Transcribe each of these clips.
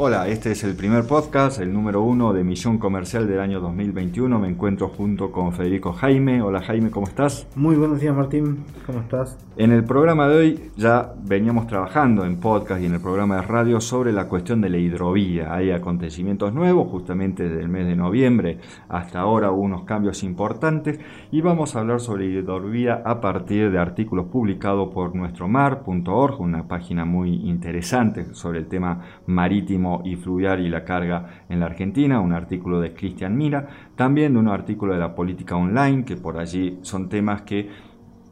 Hola, este es el primer podcast, el número uno de Misión Comercial del año 2021. Me encuentro junto con Federico Jaime. Hola Jaime, ¿cómo estás? Muy buenos días Martín, ¿cómo estás? En el programa de hoy ya veníamos trabajando en podcast y en el programa de radio sobre la cuestión de la hidrovía. Hay acontecimientos nuevos, justamente desde el mes de noviembre hasta ahora hubo unos cambios importantes y vamos a hablar sobre hidrovía a partir de artículos publicados por nuestromar.org, una página muy interesante sobre el tema marítimo y fluvial y la carga en la Argentina, un artículo de Cristian Mira, también de un artículo de la política online, que por allí son temas que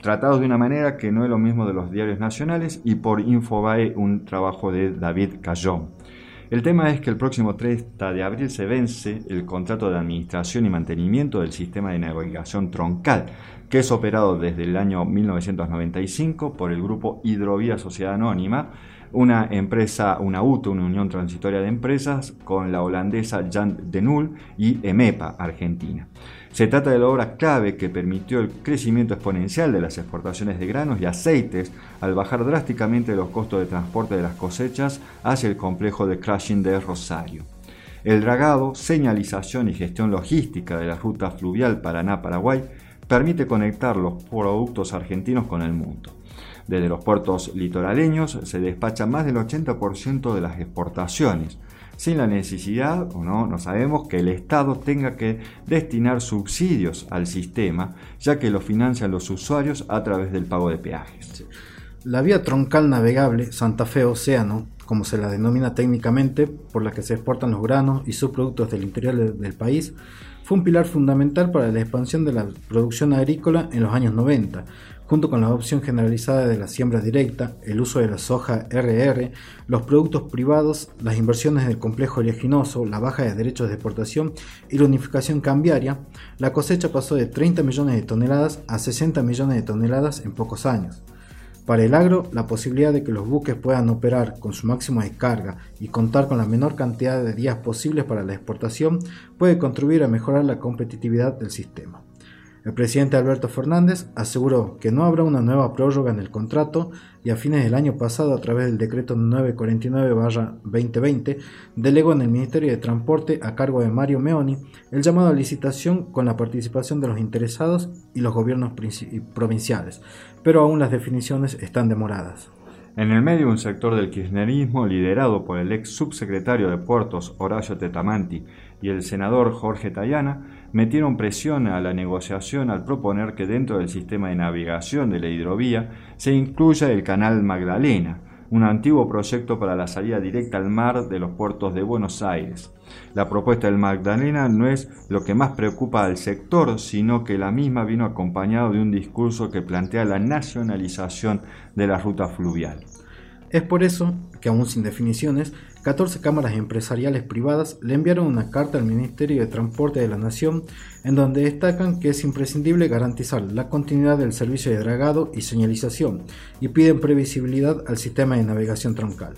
tratados de una manera que no es lo mismo de los diarios nacionales, y por Infobae un trabajo de David Cayón. El tema es que el próximo 30 de abril se vence el contrato de administración y mantenimiento del sistema de navegación troncal, que es operado desde el año 1995 por el grupo Hidrovía Sociedad Anónima, una empresa, una UTO, una Unión Transitoria de Empresas, con la holandesa Jan de Nul y EMEPA, Argentina. Se trata de la obra clave que permitió el crecimiento exponencial de las exportaciones de granos y aceites al bajar drásticamente los costos de transporte de las cosechas hacia el complejo de crushing de Rosario. El dragado, señalización y gestión logística de la ruta fluvial Paraná-Paraguay permite conectar los productos argentinos con el mundo. Desde los puertos litoraleños se despacha más del 80% de las exportaciones, sin la necesidad, o no, no sabemos, que el Estado tenga que destinar subsidios al sistema, ya que lo financian los usuarios a través del pago de peajes. La vía troncal navegable Santa Fe Océano, como se la denomina técnicamente, por la que se exportan los granos y subproductos del interior del país, fue un pilar fundamental para la expansión de la producción agrícola en los años 90, junto con la adopción generalizada de la siembra directa, el uso de la soja RR, los productos privados, las inversiones del complejo oleaginoso, la baja de derechos de exportación y la unificación cambiaria, la cosecha pasó de 30 millones de toneladas a 60 millones de toneladas en pocos años. Para el agro, la posibilidad de que los buques puedan operar con su máxima descarga y contar con la menor cantidad de días posibles para la exportación puede contribuir a mejorar la competitividad del sistema. El presidente Alberto Fernández aseguró que no habrá una nueva prórroga en el contrato y a fines del año pasado, a través del decreto 949-2020, delegó en el Ministerio de Transporte a cargo de Mario Meoni el llamado a licitación con la participación de los interesados y los gobiernos provinciales, pero aún las definiciones están demoradas. En el medio, un sector del kirchnerismo, liderado por el ex subsecretario de Puertos Horacio Tetamanti y el senador Jorge Tayana, metieron presión a la negociación al proponer que dentro del sistema de navegación de la hidrovía se incluya el Canal Magdalena, un antiguo proyecto para la salida directa al mar de los puertos de Buenos Aires. La propuesta del Magdalena no es lo que más preocupa al sector, sino que la misma vino acompañado de un discurso que plantea la nacionalización de la ruta fluvial. Es por eso que, aún sin definiciones, 14 cámaras empresariales privadas le enviaron una carta al Ministerio de Transporte de la Nación en donde destacan que es imprescindible garantizar la continuidad del servicio de dragado y señalización y piden previsibilidad al sistema de navegación troncal.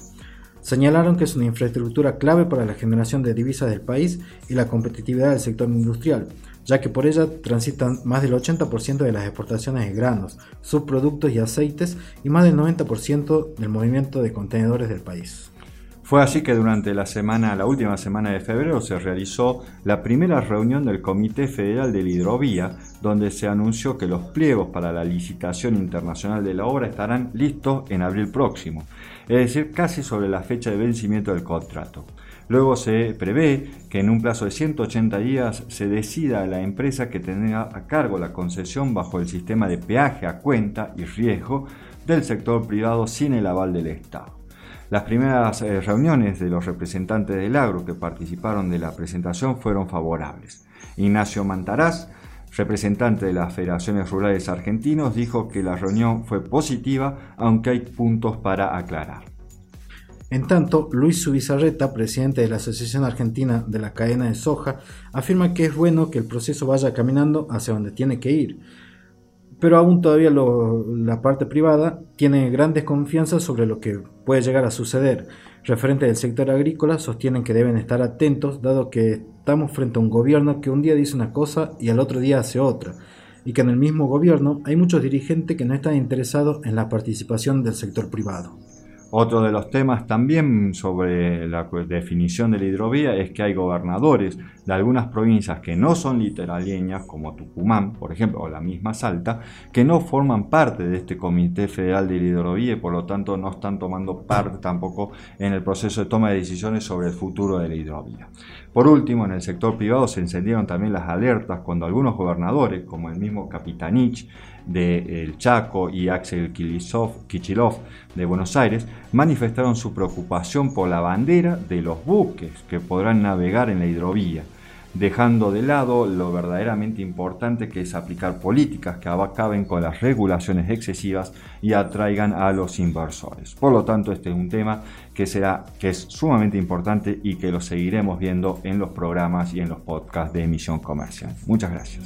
Señalaron que es una infraestructura clave para la generación de divisas del país y la competitividad del sector industrial, ya que por ella transitan más del 80% de las exportaciones de granos, subproductos y aceites y más del 90% del movimiento de contenedores del país. Fue así que durante la semana, la última semana de febrero, se realizó la primera reunión del Comité Federal de la Hidrovía, donde se anunció que los pliegos para la licitación internacional de la obra estarán listos en abril próximo, es decir, casi sobre la fecha de vencimiento del contrato. Luego se prevé que en un plazo de 180 días se decida la empresa que tendrá a cargo la concesión bajo el sistema de peaje a cuenta y riesgo del sector privado sin el aval del Estado. Las primeras eh, reuniones de los representantes del agro que participaron de la presentación fueron favorables. Ignacio Mantaraz, representante de las Federaciones Rurales Argentinos, dijo que la reunión fue positiva, aunque hay puntos para aclarar. En tanto, Luis Subizarreta, presidente de la Asociación Argentina de la Cadena de Soja, afirma que es bueno que el proceso vaya caminando hacia donde tiene que ir pero aún todavía la parte privada tiene gran desconfianza sobre lo que puede llegar a suceder. Referente del sector agrícola sostienen que deben estar atentos dado que estamos frente a un gobierno que un día dice una cosa y al otro día hace otra, y que en el mismo gobierno hay muchos dirigentes que no están interesados en la participación del sector privado. Otro de los temas también sobre la definición de la hidrovía es que hay gobernadores de algunas provincias que no son literaleñas, como Tucumán, por ejemplo, o la misma Salta, que no forman parte de este Comité Federal de la Hidrovía y por lo tanto no están tomando parte tampoco en el proceso de toma de decisiones sobre el futuro de la hidrovía. Por último, en el sector privado se encendieron también las alertas cuando algunos gobernadores, como el mismo Capitanich, de El Chaco y Axel Kichilov de Buenos Aires manifestaron su preocupación por la bandera de los buques que podrán navegar en la hidrovía, dejando de lado lo verdaderamente importante que es aplicar políticas que acaben con las regulaciones excesivas y atraigan a los inversores. Por lo tanto, este es un tema que será que es sumamente importante y que lo seguiremos viendo en los programas y en los podcasts de emisión comercial. Muchas gracias.